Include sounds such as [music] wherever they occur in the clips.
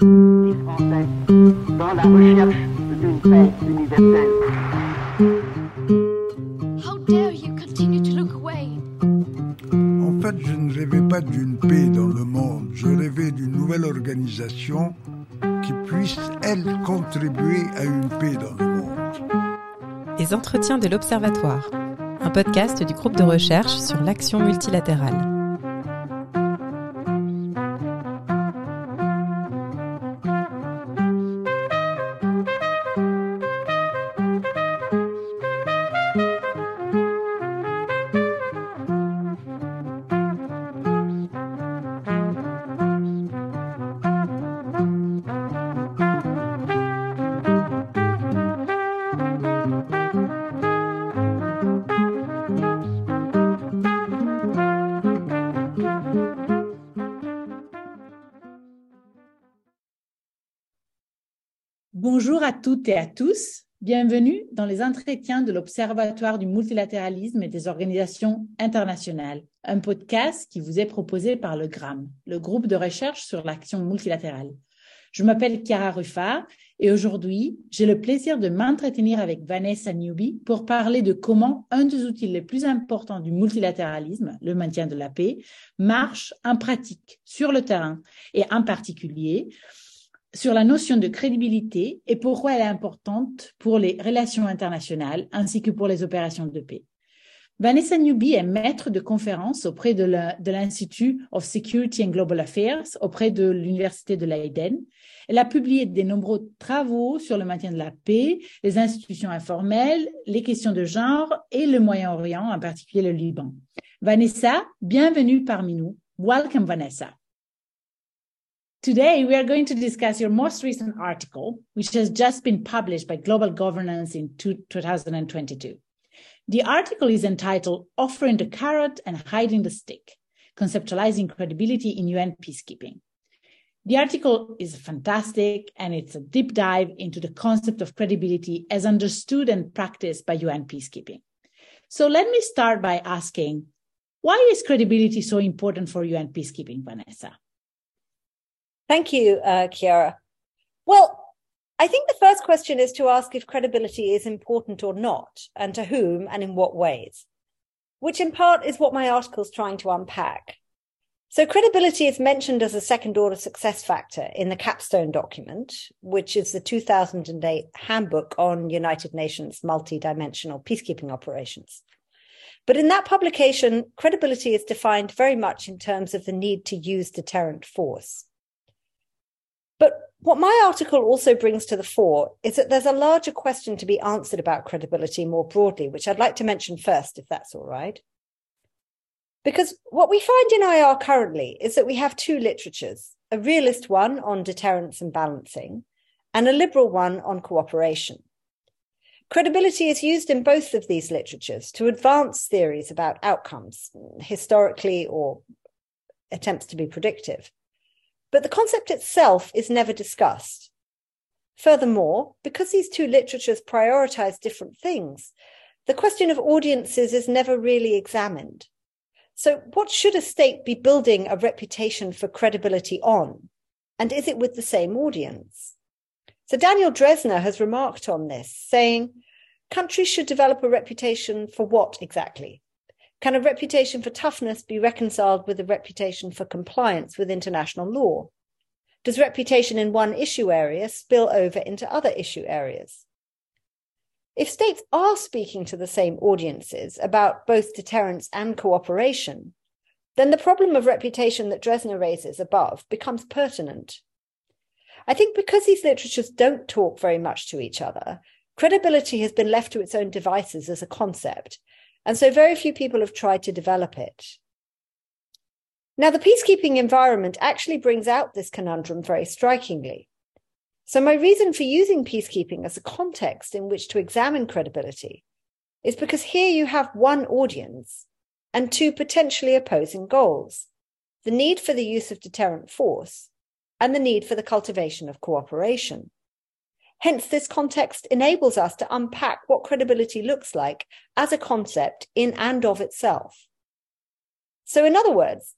Les Français dans la recherche d'une paix universelle. How dare you continue to look away? En fait, je ne rêvais pas d'une paix dans le monde, je rêvais d'une nouvelle organisation qui puisse, elle, contribuer à une paix dans le monde. Les entretiens de l'Observatoire, un podcast du groupe de recherche sur l'action multilatérale. Toutes et à tous. Bienvenue dans les entretiens de l'Observatoire du multilatéralisme et des organisations internationales, un podcast qui vous est proposé par le GRAM, le groupe de recherche sur l'action multilatérale. Je m'appelle Chiara Ruffard et aujourd'hui, j'ai le plaisir de m'entretenir avec Vanessa Newby pour parler de comment un des outils les plus importants du multilatéralisme, le maintien de la paix, marche en pratique sur le terrain et en particulier sur la notion de crédibilité et pourquoi elle est importante pour les relations internationales ainsi que pour les opérations de paix. Vanessa Newby est maître de conférences auprès de l'Institut of Security and Global Affairs, auprès de l'Université de Leiden. Elle a publié de nombreux travaux sur le maintien de la paix, les institutions informelles, les questions de genre et le Moyen-Orient, en particulier le Liban. Vanessa, bienvenue parmi nous. Welcome, Vanessa. Today, we are going to discuss your most recent article, which has just been published by Global Governance in 2022. The article is entitled Offering the Carrot and Hiding the Stick Conceptualizing Credibility in UN Peacekeeping. The article is fantastic and it's a deep dive into the concept of credibility as understood and practiced by UN peacekeeping. So let me start by asking why is credibility so important for UN peacekeeping, Vanessa? Thank you, uh, Chiara. Well, I think the first question is to ask if credibility is important or not, and to whom and in what ways, which in part is what my article is trying to unpack. So credibility is mentioned as a second order success factor in the capstone document, which is the 2008 handbook on United Nations multidimensional peacekeeping operations. But in that publication, credibility is defined very much in terms of the need to use deterrent force. But what my article also brings to the fore is that there's a larger question to be answered about credibility more broadly, which I'd like to mention first, if that's all right. Because what we find in IR currently is that we have two literatures a realist one on deterrence and balancing, and a liberal one on cooperation. Credibility is used in both of these literatures to advance theories about outcomes, historically or attempts to be predictive but the concept itself is never discussed. Furthermore, because these two literatures prioritize different things, the question of audiences is never really examined. So, what should a state be building a reputation for credibility on? And is it with the same audience? So, Daniel Drezner has remarked on this, saying, countries should develop a reputation for what exactly? Can a reputation for toughness be reconciled with a reputation for compliance with international law? Does reputation in one issue area spill over into other issue areas? If states are speaking to the same audiences about both deterrence and cooperation, then the problem of reputation that Drezner raises above becomes pertinent. I think because these literatures don't talk very much to each other, credibility has been left to its own devices as a concept, and so very few people have tried to develop it. Now, the peacekeeping environment actually brings out this conundrum very strikingly. So, my reason for using peacekeeping as a context in which to examine credibility is because here you have one audience and two potentially opposing goals the need for the use of deterrent force and the need for the cultivation of cooperation. Hence, this context enables us to unpack what credibility looks like as a concept in and of itself. So, in other words,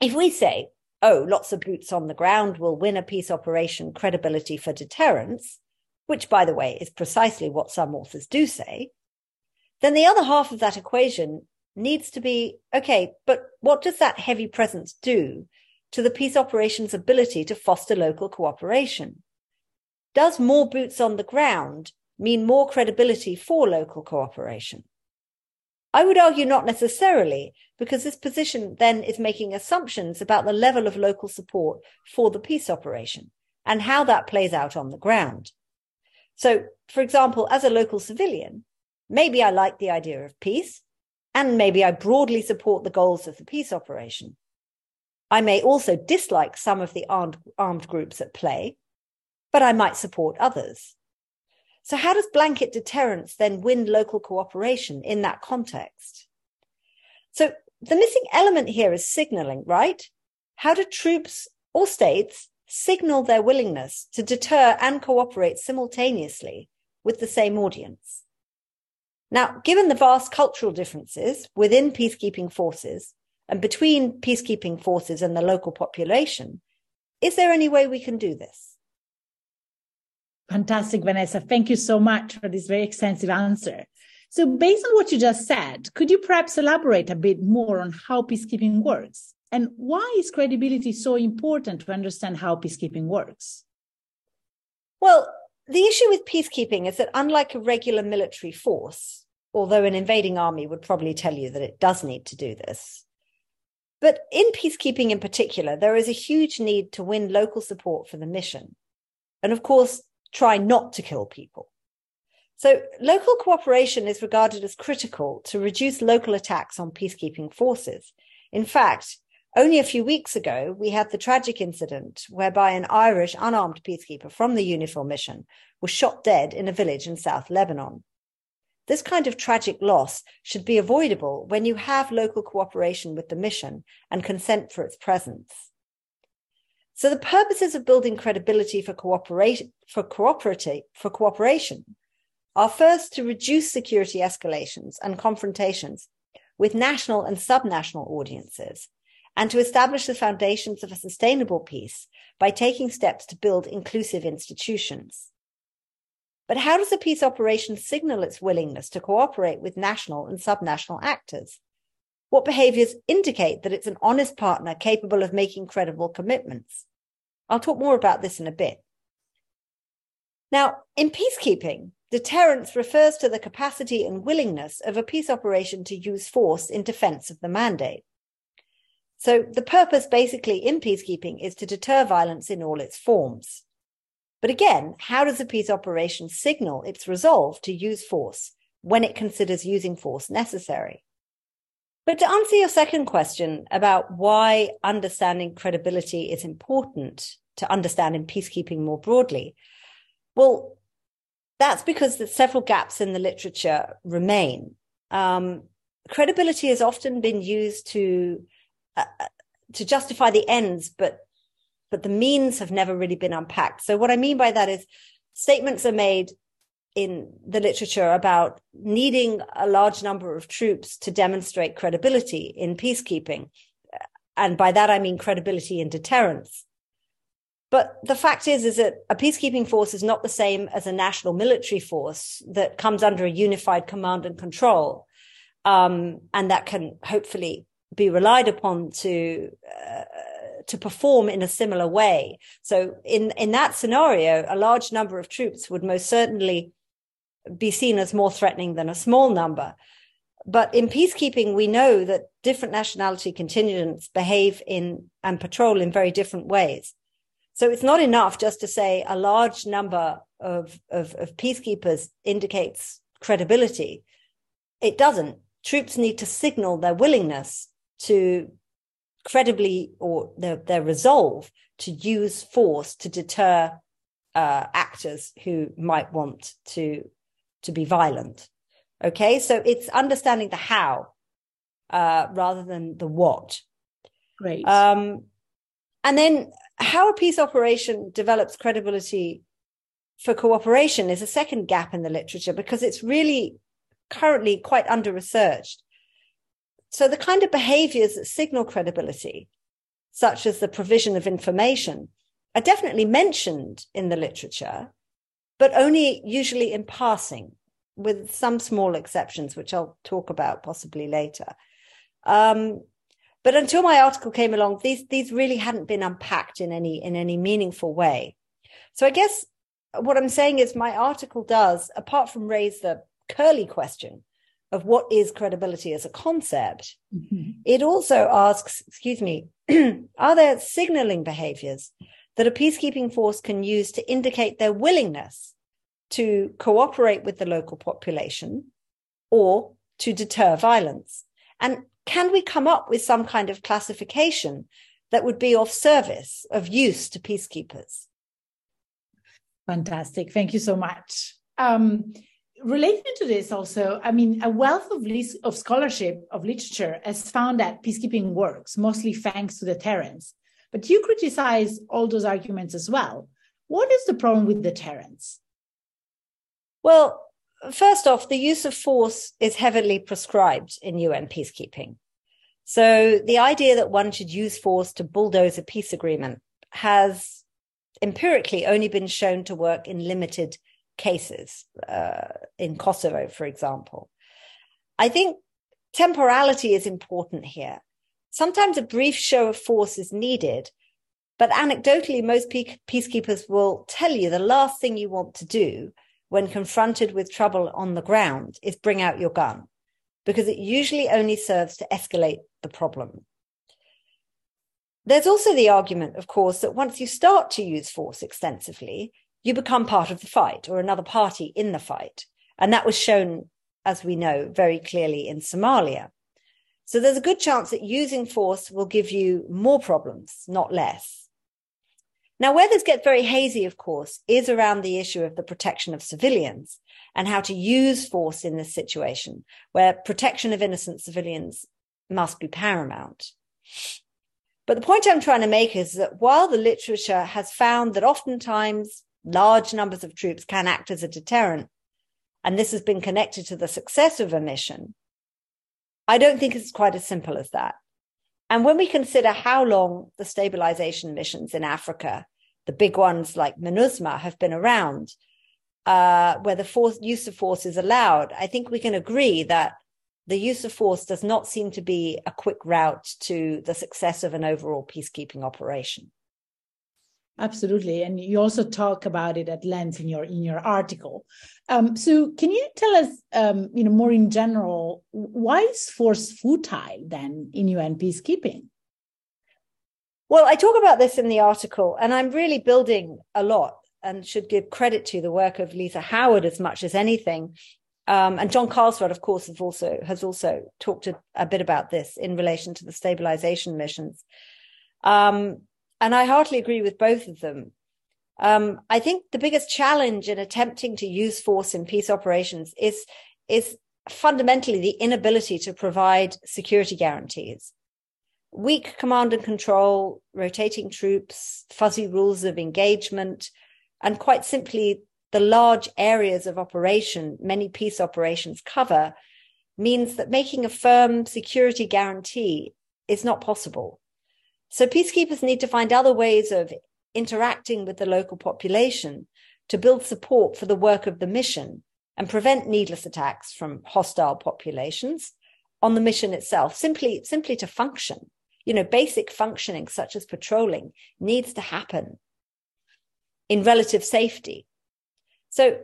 if we say oh, lots of boots on the ground will win a peace operation credibility for deterrence, which, by the way, is precisely what some authors do say, then the other half of that equation needs to be okay, but what does that heavy presence do to the peace operation's ability to foster local cooperation? Does more boots on the ground mean more credibility for local cooperation? I would argue not necessarily, because this position then is making assumptions about the level of local support for the peace operation and how that plays out on the ground. So, for example, as a local civilian, maybe I like the idea of peace, and maybe I broadly support the goals of the peace operation. I may also dislike some of the armed, armed groups at play, but I might support others. So, how does blanket deterrence then win local cooperation in that context? So, the missing element here is signaling, right? How do troops or states signal their willingness to deter and cooperate simultaneously with the same audience? Now, given the vast cultural differences within peacekeeping forces and between peacekeeping forces and the local population, is there any way we can do this? Fantastic, Vanessa. Thank you so much for this very extensive answer. So, based on what you just said, could you perhaps elaborate a bit more on how peacekeeping works? And why is credibility so important to understand how peacekeeping works? Well, the issue with peacekeeping is that unlike a regular military force, although an invading army would probably tell you that it does need to do this, but in peacekeeping in particular, there is a huge need to win local support for the mission. And of course, try not to kill people. So local cooperation is regarded as critical to reduce local attacks on peacekeeping forces. In fact, only a few weeks ago, we had the tragic incident whereby an Irish unarmed peacekeeper from the UNIFIL mission was shot dead in a village in South Lebanon. This kind of tragic loss should be avoidable when you have local cooperation with the mission and consent for its presence. So the purposes of building credibility for cooperation, for cooperative, for cooperation are first to reduce security escalations and confrontations with national and subnational audiences and to establish the foundations of a sustainable peace by taking steps to build inclusive institutions. But how does a peace operation signal its willingness to cooperate with national and subnational actors? What behaviors indicate that it's an honest partner capable of making credible commitments? I'll talk more about this in a bit. Now, in peacekeeping, deterrence refers to the capacity and willingness of a peace operation to use force in defense of the mandate. So the purpose basically in peacekeeping is to deter violence in all its forms. But again, how does a peace operation signal its resolve to use force when it considers using force necessary? But to answer your second question about why understanding credibility is important to understanding peacekeeping more broadly, well, that's because several gaps in the literature remain. Um, credibility has often been used to uh, to justify the ends, but but the means have never really been unpacked. So what I mean by that is statements are made in the literature about needing a large number of troops to demonstrate credibility in peacekeeping. And by that, I mean credibility in deterrence. But the fact is, is that a peacekeeping force is not the same as a national military force that comes under a unified command and control. Um, and that can hopefully be relied upon to uh, to perform in a similar way. So in in that scenario, a large number of troops would most certainly be seen as more threatening than a small number. But in peacekeeping, we know that different nationality contingents behave in and patrol in very different ways. So it's not enough just to say a large number of, of, of peacekeepers indicates credibility. It doesn't. Troops need to signal their willingness to credibly or their, their resolve to use force to deter uh, actors who might want to to be violent. Okay, so it's understanding the how uh, rather than the what. Great. Um, and then how a peace operation develops credibility for cooperation is a second gap in the literature because it's really currently quite under researched. So the kind of behaviors that signal credibility, such as the provision of information, are definitely mentioned in the literature, but only usually in passing, with some small exceptions, which I'll talk about possibly later. Um, but until my article came along, these these really hadn't been unpacked in any in any meaningful way. So I guess what I'm saying is my article does, apart from raise the curly question of what is credibility as a concept, mm-hmm. it also asks, excuse me, [clears throat] are there signaling behaviors that a peacekeeping force can use to indicate their willingness to cooperate with the local population or to deter violence? And can we come up with some kind of classification that would be of service, of use to peacekeepers? Fantastic. Thank you so much. Um, related to this also, I mean, a wealth of, of scholarship, of literature has found that peacekeeping works, mostly thanks to deterrence. But you criticize all those arguments as well. What is the problem with deterrence? Well, first off, the use of force is heavily prescribed in UN peacekeeping. So the idea that one should use force to bulldoze a peace agreement has empirically only been shown to work in limited cases, uh, in Kosovo, for example. I think temporality is important here. Sometimes a brief show of force is needed, but anecdotally, most peacekeepers will tell you the last thing you want to do when confronted with trouble on the ground is bring out your gun, because it usually only serves to escalate the problem. There's also the argument, of course, that once you start to use force extensively, you become part of the fight or another party in the fight. And that was shown, as we know, very clearly in Somalia. So there's a good chance that using force will give you more problems, not less. Now, where this gets very hazy, of course, is around the issue of the protection of civilians and how to use force in this situation, where protection of innocent civilians must be paramount. But the point I'm trying to make is that while the literature has found that oftentimes large numbers of troops can act as a deterrent, and this has been connected to the success of a mission, I don't think it's quite as simple as that. And when we consider how long the stabilization missions in Africa, the big ones like MINUSMA, have been around, uh, where the force, use of force is allowed, I think we can agree that the use of force does not seem to be a quick route to the success of an overall peacekeeping operation. Absolutely, and you also talk about it at length in your in your article. Um, so, can you tell us, um, you know, more in general, why is force futile then in UN peacekeeping? Well, I talk about this in the article, and I'm really building a lot, and should give credit to the work of Lisa Howard as much as anything. Um, and John Karlsrud, of course, has also has also talked a, a, bit about this in relation to the stabilization missions. Um, and I heartily agree with both of them. Um, I think the biggest challenge in attempting to use force in peace operations is is fundamentally the inability to provide security guarantees. Weak command and control, rotating troops, fuzzy rules of engagement, and quite simply the large areas of operation many peace operations cover means that making a firm security guarantee is not possible. So peacekeepers need to find other ways of interacting with the local population to build support for the work of the mission and prevent needless attacks from hostile populations on the mission itself, simply, simply to function. You know, basic functioning such as patrolling needs to happen in relative safety so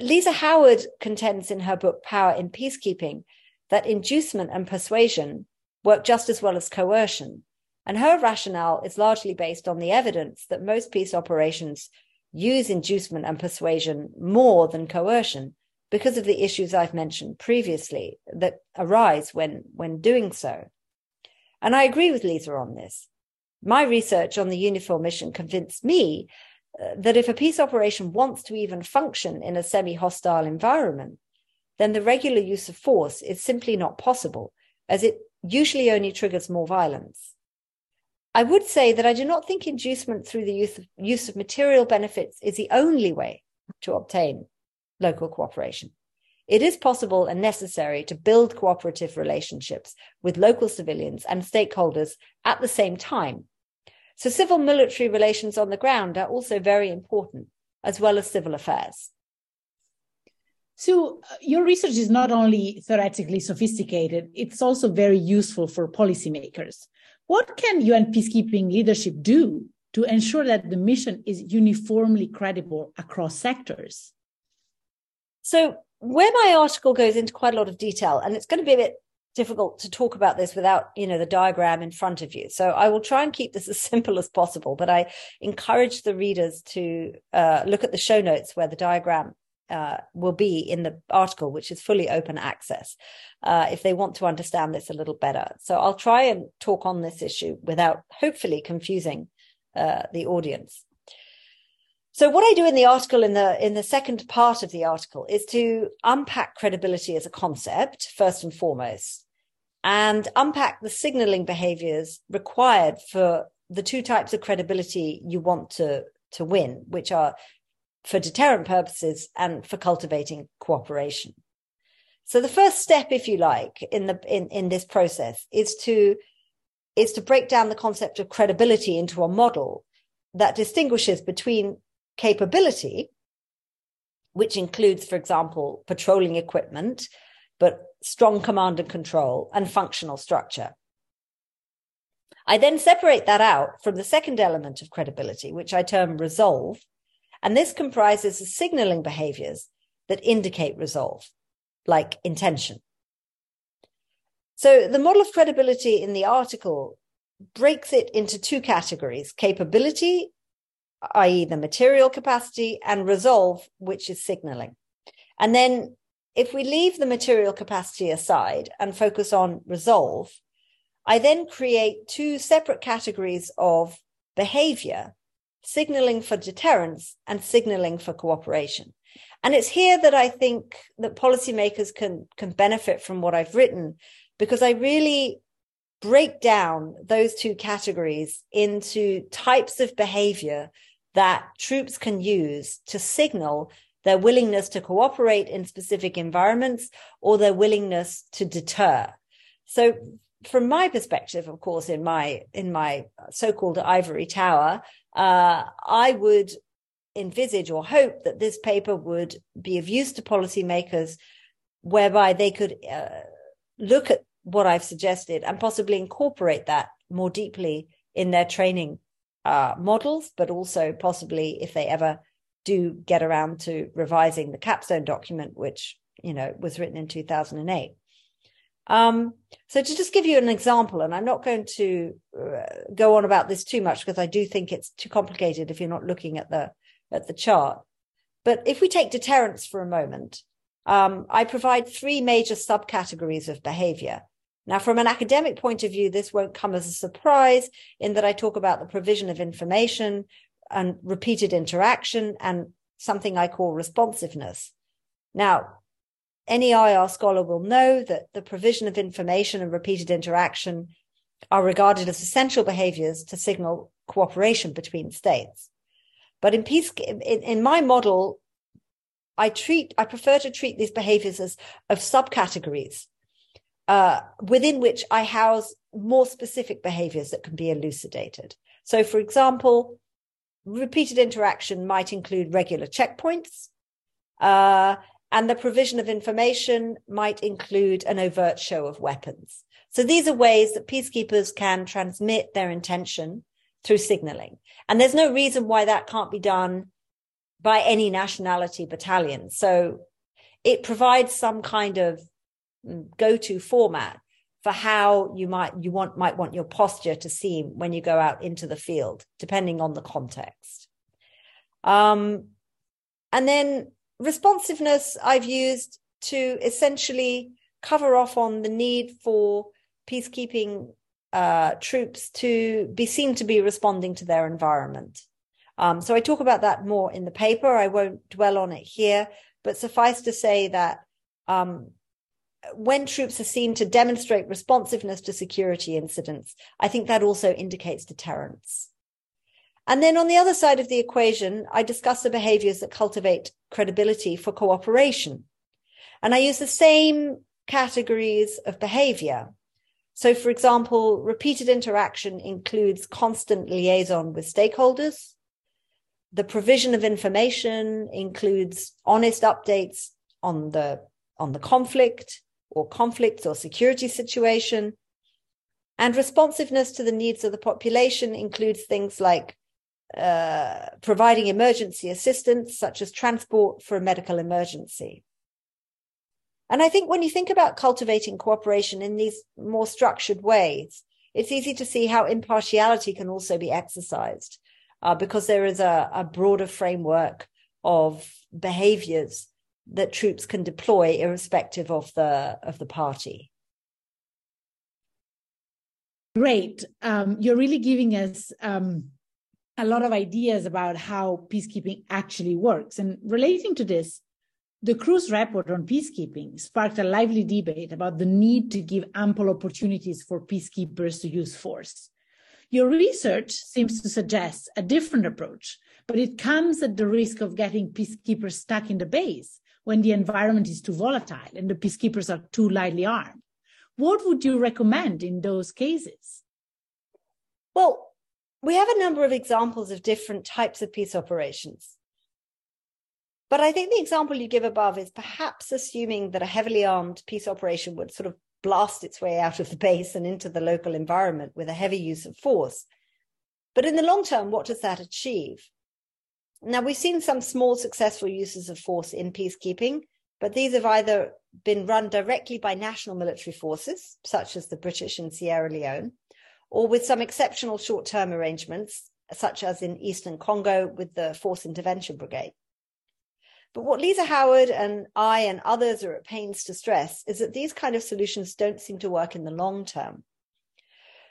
Lisa Howard contends in her book Power in Peacekeeping that inducement and persuasion work just as well as coercion. And her rationale is largely based on the evidence that most peace operations use inducement and persuasion more than coercion because of the issues I've mentioned previously that arise when, when doing so. And I agree with Lisa on this. My research on the UNIFIL mission convinced me uh, that if a peace operation wants to even function in a semi hostile environment, then the regular use of force is simply not possible, as it usually only triggers more violence. I would say that I do not think inducement through the use of, use of material benefits is the only way to obtain local cooperation. it is possible and necessary to build cooperative relationships with local civilians and stakeholders at the same time. So civil military relations on the ground are also very important, as well as civil affairs. So, uh, your research is not only theoretically sophisticated, it's also very useful for policymakers. What can UN peacekeeping leadership do to ensure that the mission is uniformly credible across sectors? So, where my article goes into quite a lot of detail, and it's going to be a bit difficult to talk about this without you know the diagram in front of you so i will try and keep this [laughs] as simple as possible but i encourage the readers to uh, look at the show notes where the diagram uh, will be in the article, which is fully open access, uh, if they want to understand this a little better. So I'll try and talk on this issue without hopefully confusing uh, the audience. So what I do in the article, in the in the second part of the article, is to unpack credibility as a concept first and foremost, and unpack the signaling behaviors required for the two types of credibility you want to to win, which are for deterrent purposes and for cultivating cooperation. So the first step, if you like, in the in, in this process is to is to break down the concept of credibility into a model that distinguishes between capability, which includes, for example, patrolling equipment, but strong command and control and functional structure. I then separate that out from the second element of credibility, which I term resolve, and this comprises the signaling behaviors that indicate resolve, like intention. So the model of credibility in the article breaks it into two categories capability, i.e., the material capacity, and resolve, which is signaling. And then if we leave the material capacity aside and focus on resolve, I then create two separate categories of behavior signaling for deterrence and signaling for cooperation. And it's here that I think that policymakers can, can benefit from what I've written because I really break down those two categories into types of behavior that troops can use to signal their willingness to cooperate in specific environments or their willingness to deter. So from my perspective, of course, in my in my so-called ivory tower, uh, I would envisage or hope that this paper would be of use to policymakers, whereby they could uh, look at what I've suggested and possibly incorporate that more deeply in their training uh, models, but also possibly if they ever do get around to revising the capstone document, which you know was written in 2008. Um, so to just give you an example, and I'm not going to uh, go on about this too much because I do think it's too complicated if you're not looking at the at the chart. But if we take deterrence for a moment, um, I provide three major subcategories of behavior. Now, from an academic point of view, this won't come as a surprise in that I talk about the provision of information and repeated interaction and something I call responsiveness. Now, any IR scholar will know that the provision of information and repeated interaction are regarded as essential behaviors to signal cooperation between states. But in peace, in, in my model, I treat, I prefer to treat these behaviors as of subcategories uh, within which I house more specific behaviors that can be elucidated. So, for example, repeated interaction might include regular checkpoints, uh, and the provision of information might include an overt show of weapons. So these are ways that peacekeepers can transmit their intention through signaling. And there's no reason why that can't be done by any nationality battalion. So it provides some kind of go-to format for how you might you want might want your posture to seem when you go out into the field, depending on the context. Um, and then responsiveness I've used to essentially cover off on the need for peacekeeping uh, troops to be seen to be responding to their environment. Um, so I talk about that more in the paper. I won't dwell on it here, but suffice to say that um, when troops are seen to demonstrate responsiveness to security incidents, I think that also indicates deterrence. And then on the other side of the equation, I discuss the behaviors that cultivate credibility for cooperation. And I use the same categories of behavior. So, for example, repeated interaction includes constant liaison with stakeholders. The provision of information includes honest updates on the, on the conflict or conflicts or security situation. And responsiveness to the needs of the population includes things like uh, providing emergency assistance, such as transport for a medical emergency. And I think when you think about cultivating cooperation in these more structured ways, it's easy to see how impartiality can also be exercised uh, because there is a, a broader framework of behaviors that troops can deploy irrespective of the of the party. Great. Um, you're really giving us um, a lot of ideas about how peacekeeping actually works. And relating to this, the Cruz report on peacekeeping sparked a lively debate about the need to give ample opportunities for peacekeepers to use force. Your research seems to suggest a different approach, but it comes at the risk of getting peacekeepers stuck in the base when the environment is too volatile and the peacekeepers are too lightly armed. What would you recommend in those cases? Well, we have a number of examples of different types of peace operations. But I think the example you give above is perhaps assuming that a heavily armed peace operation would sort of blast its way out of the base and into the local environment with a heavy use of force. But in the long term, what does that achieve? Now, we've seen some small successful uses of force in peacekeeping, but these have either been run directly by national military forces, such as the British in Sierra Leone, or with some exceptional short term arrangements, such as in Eastern Congo with the Force Intervention Brigade. But what Lisa Howard and I and others are at pains to stress is that these kind of solutions don't seem to work in the long term.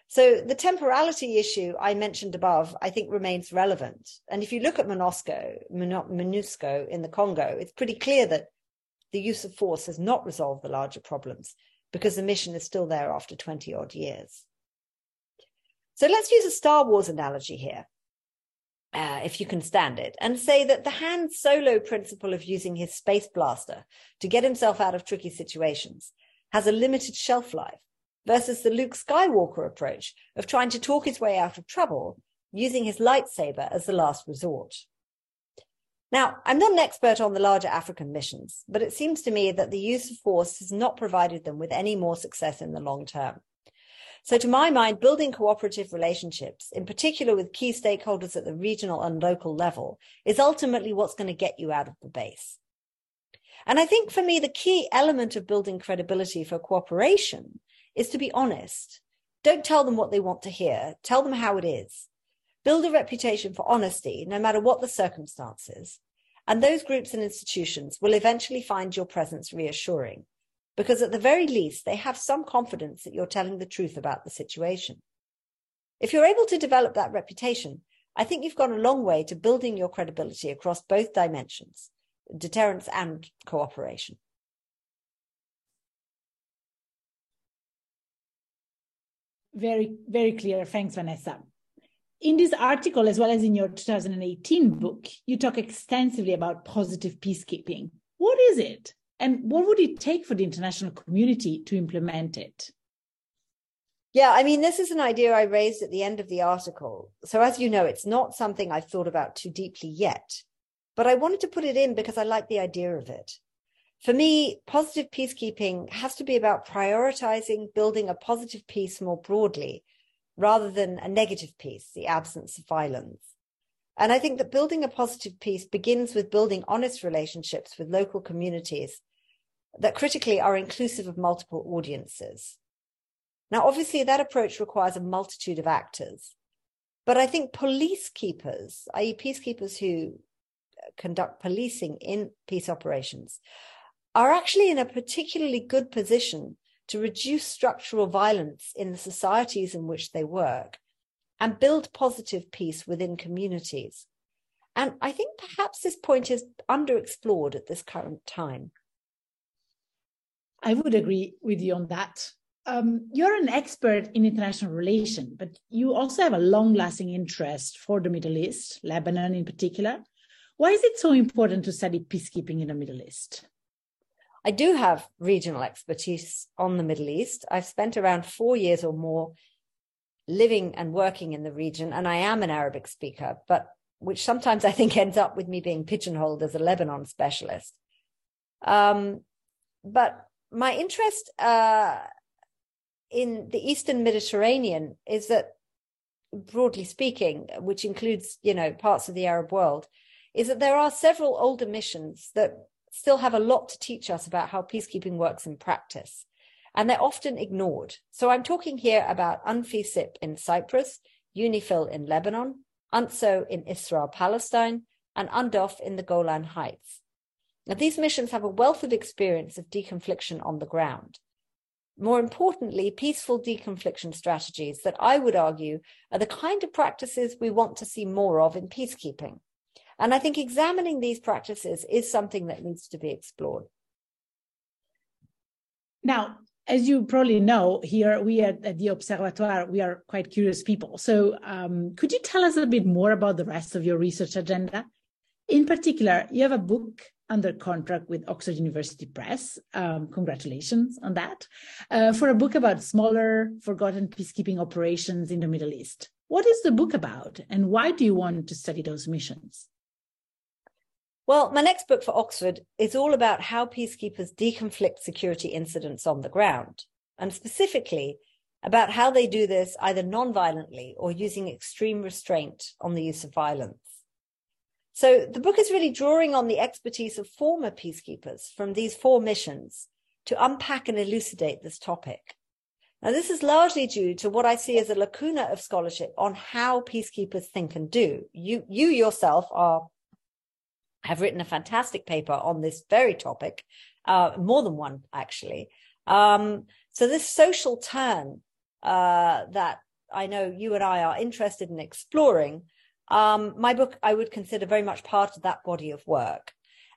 So the temporality issue I mentioned above, I think remains relevant. And if you look at MONUSCO, MONUSCO in the Congo, it's pretty clear that the use of force has not resolved the larger problems because the mission is still there after 20 odd years. So let's use a Star Wars analogy here uh, if you can stand it, and say that the Han Solo principle of using his space blaster to get himself out of tricky situations has a limited shelf life versus the Luke Skywalker approach of trying to talk his way out of trouble using his lightsaber as the last resort. Now, I'm not an expert on the larger African missions, but it seems to me that the use of force has not provided them with any more success in the long term. So, to my mind, building cooperative relationships, in particular with key stakeholders at the regional and local level, is ultimately what's going to get you out of the base. And I think for me, the key element of building credibility for cooperation is to be honest. Don't tell them what they want to hear, tell them how it is. Build a reputation for honesty, no matter what the circumstances. And those groups and institutions will eventually find your presence reassuring because at the very least, they have some confidence that you're telling the truth about the situation. If you're able to develop that reputation, I think you've gone a long way to building your credibility across both dimensions, deterrence and cooperation. Very, very clear. Thanks, Vanessa. In this article, as well as in your 2018 book, you talk extensively about positive peacekeeping. What is it? And what would it take for the international community to implement it? Yeah, I mean, this is an idea I raised at the end of the article. So, as you know, it's not something I've thought about too deeply yet, but I wanted to put it in because I like the idea of it. For me, positive peacekeeping has to be about prioritizing building a positive peace more broadly rather than a negative peace, the absence of violence. And I think that building a positive peace begins with building honest relationships with local communities that critically are inclusive of multiple audiences. Now, obviously, that approach requires a multitude of actors. But I think police keepers, i.e., peacekeepers who conduct policing in peace operations, are actually in a particularly good position to reduce structural violence in the societies in which they work and build positive peace within communities. And I think perhaps this point is underexplored at this current time. I would agree with you on that. Um, you're an expert in international relations, but you also have a long lasting interest for the Middle East, Lebanon in particular. Why is it so important to study peacekeeping in the Middle East? I do have regional expertise on the Middle East. I've spent around four years or more living and working in the region, and I am an Arabic speaker, but which sometimes I think ends up with me being pigeonholed as a Lebanon specialist. Um, but my interest uh, in the Eastern Mediterranean is that, broadly speaking, which includes you know parts of the Arab world, is that there are several older missions that still have a lot to teach us about how peacekeeping works in practice. And they're often ignored. So I'm talking here about UNFICYP in Cyprus, UNIFIL in Lebanon, UNTSO in Israel, Palestine, and UNDOF in the Golan Heights. Now, these missions have a wealth of experience of deconfliction on the ground. More importantly, peaceful deconfliction strategies that I would argue are the kind of practices we want to see more of in peacekeeping. And I think examining these practices is something that needs to be explored. Now, as you probably know, here we at, at the Observatoire, we are quite curious people. So, um, could you tell us a bit more about the rest of your research agenda? In particular, you have a book under contract with Oxford University Press. Um, congratulations on that. Uh, for a book about smaller, forgotten peacekeeping operations in the Middle East. What is the book about, and why do you want to study those missions? Well, my next book for Oxford is all about how peacekeepers deconflict security incidents on the ground, and specifically about how they do this either non-violently or using extreme restraint on the use of violence. So the book is really drawing on the expertise of former peacekeepers from these four missions to unpack and elucidate this topic. Now, this is largely due to what I see as a lacuna of scholarship on how peacekeepers think and do. You, you yourself are have written a fantastic paper on this very topic, uh, more than one actually. Um, so this social turn uh, that I know you and I are interested in exploring, um, my book I would consider very much part of that body of work.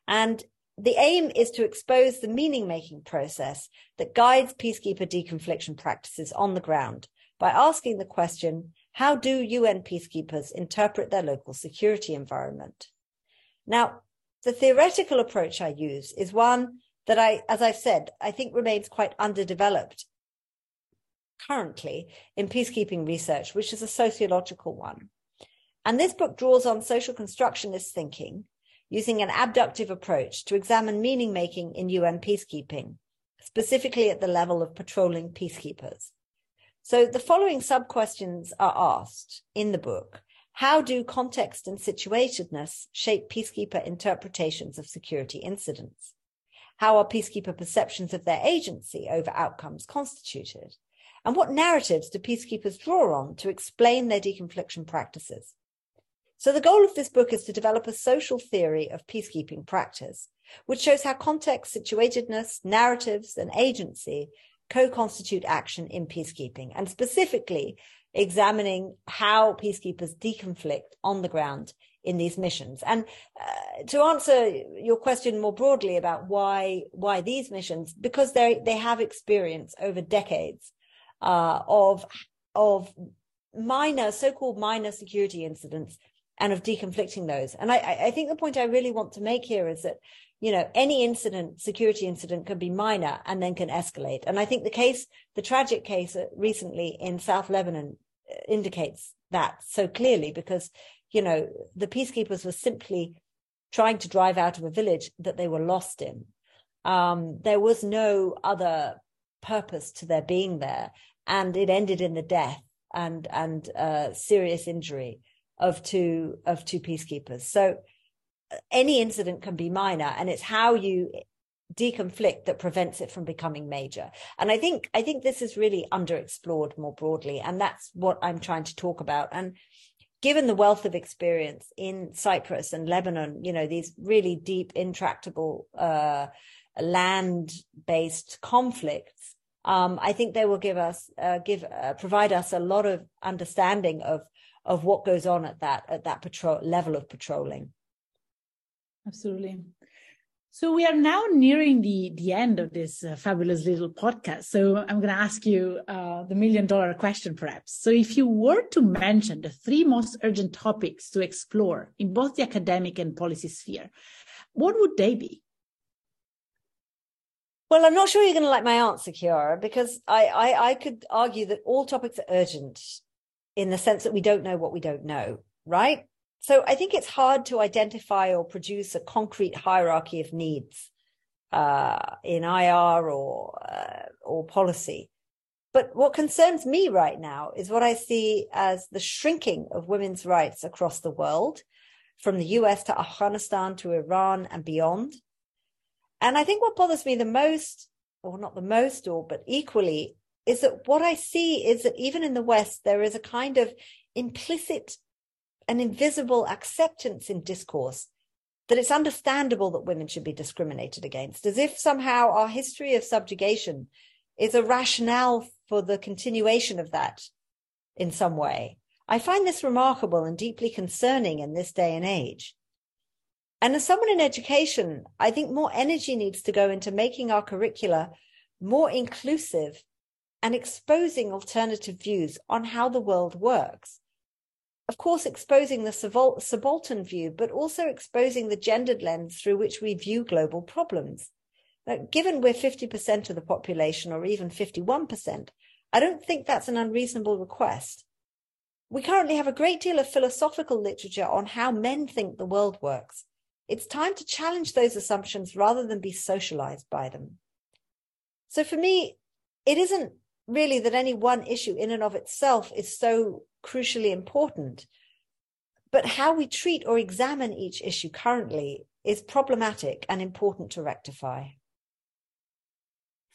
And the aim is to expose the meaning making process that guides peacekeeper deconfliction practices on the ground by asking the question how do UN peacekeepers interpret their local security environment? Now, the theoretical approach I use is one that I, as I've said, I think remains quite underdeveloped currently in peacekeeping research, which is a sociological one. And this book draws on social constructionist thinking using an abductive approach to examine meaning making in UN peacekeeping, specifically at the level of patrolling peacekeepers. So the following sub questions are asked in the book how do context and situatedness shape peacekeeper interpretations of security incidents? How are peacekeeper perceptions of their agency over outcomes constituted? And what narratives do peacekeepers draw on to explain their deconfliction practices? So the goal of this book is to develop a social theory of peacekeeping practice, which shows how context, situatedness, narratives, and agency co-constitute action in peacekeeping, and specifically examining how peacekeepers deconflict on the ground in these missions. And uh, to answer your question more broadly about why why these missions, because they they have experience over decades uh, of of minor so-called minor security incidents and of deconflicting those. And I, I think the point I really want to make here is that you know any incident security incident can be minor and then can escalate. And i think the case the tragic case recently in south lebanon uh, indicates that so clearly because you know the peacekeepers were simply trying to drive out of a village that they were lost in. Um, there was no other purpose to their being there and it ended in the death and and uh, serious injury of two of two peacekeepers. So any incident can be minor and it's how you deconflict that prevents it from becoming major. And i think i think this is really underexplored more broadly and that's what i'm trying to talk about. And given the wealth of experience in cyprus and lebanon you know these really deep intractable uh, land based conflicts um, i think they will give us uh, give uh, provide us a lot of understanding of of what goes on at that at that patrol level of patrolling Absolutely. So we are now nearing the the end of this uh, fabulous little podcast. So I'm going to ask you uh, the million dollar question, perhaps. So if you were to mention the three most urgent topics to explore in both the academic and policy sphere, what would they be? Well, I'm not sure you're going to like my answer, Chiara, because I, I, I could argue that all topics are urgent in the sense that we don't know what we don't know, right? So I think it's hard to identify or produce a concrete hierarchy of needs uh, in IR or uh, or policy. But what concerns me right now is what I see as the shrinking of women's rights across the world, from the US to Afghanistan to Iran and beyond. And I think what bothers me the most, or not the most, or but equally, is that what I see is that even in the West, there is a kind of implicit and invisible acceptance in discourse that it's understandable that women should be discriminated against, as if somehow our history of subjugation is a rationale for the continuation of that in some way. I find this remarkable and deeply concerning in this day and age. And as someone in education, I think more energy needs to go into making our curricula more inclusive and exposing alternative views on how the world works. Of course, exposing the subaltern view, but also exposing the gendered lens through which we view global problems. Now, given we're 50% of the population or even 51%, I don't think that's an unreasonable request. We currently have a great deal of philosophical literature on how men think the world works. It's time to challenge those assumptions rather than be socialized by them. So for me, it isn't really that any one issue in and of itself is so crucially important, but how we treat or examine each issue currently is problematic and important to rectify.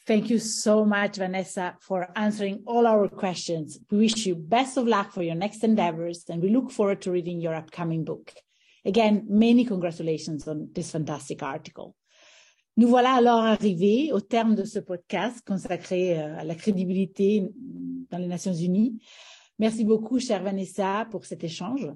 Thank you so much, Vanessa, for answering all our questions. We wish you best of luck for your next endeavors, and we look forward to reading your upcoming book. Again, many congratulations on this fantastic article. Nous voilà alors arrivés au terme de ce podcast consacré euh, à la crédibilité dans les Nations Unies. Merci beaucoup, chère Vanessa, pour cet échange.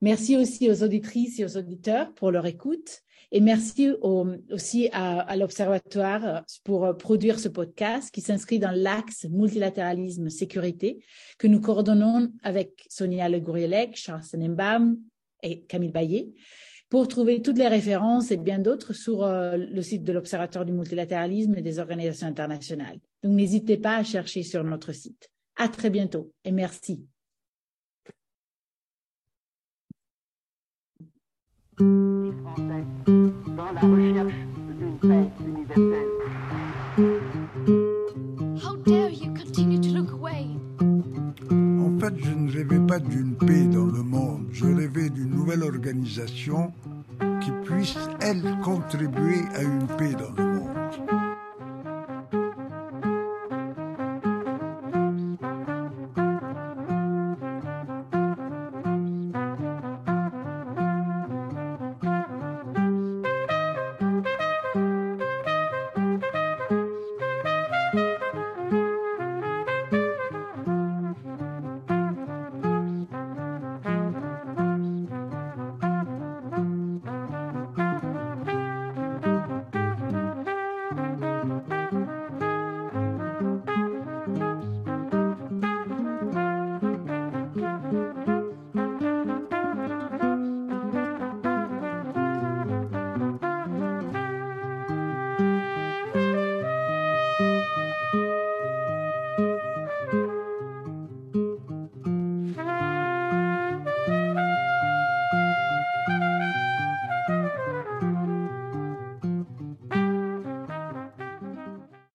Merci aussi aux auditrices et aux auditeurs pour leur écoute. Et merci aussi à, l'Observatoire pour produire ce podcast qui s'inscrit dans l'axe multilatéralisme sécurité que nous coordonnons avec Sonia Le Gourielec, Charles Senembam, et Camille Baillet. Pour trouver toutes les références et bien d'autres sur euh, le site de l'Observatoire du multilatéralisme et des organisations internationales. Donc n'hésitez pas à chercher sur notre site. À très bientôt et merci. Je ne rêvais pas d'une paix dans le monde, je rêvais d'une nouvelle organisation qui puisse, elle, contribuer à une paix dans le monde.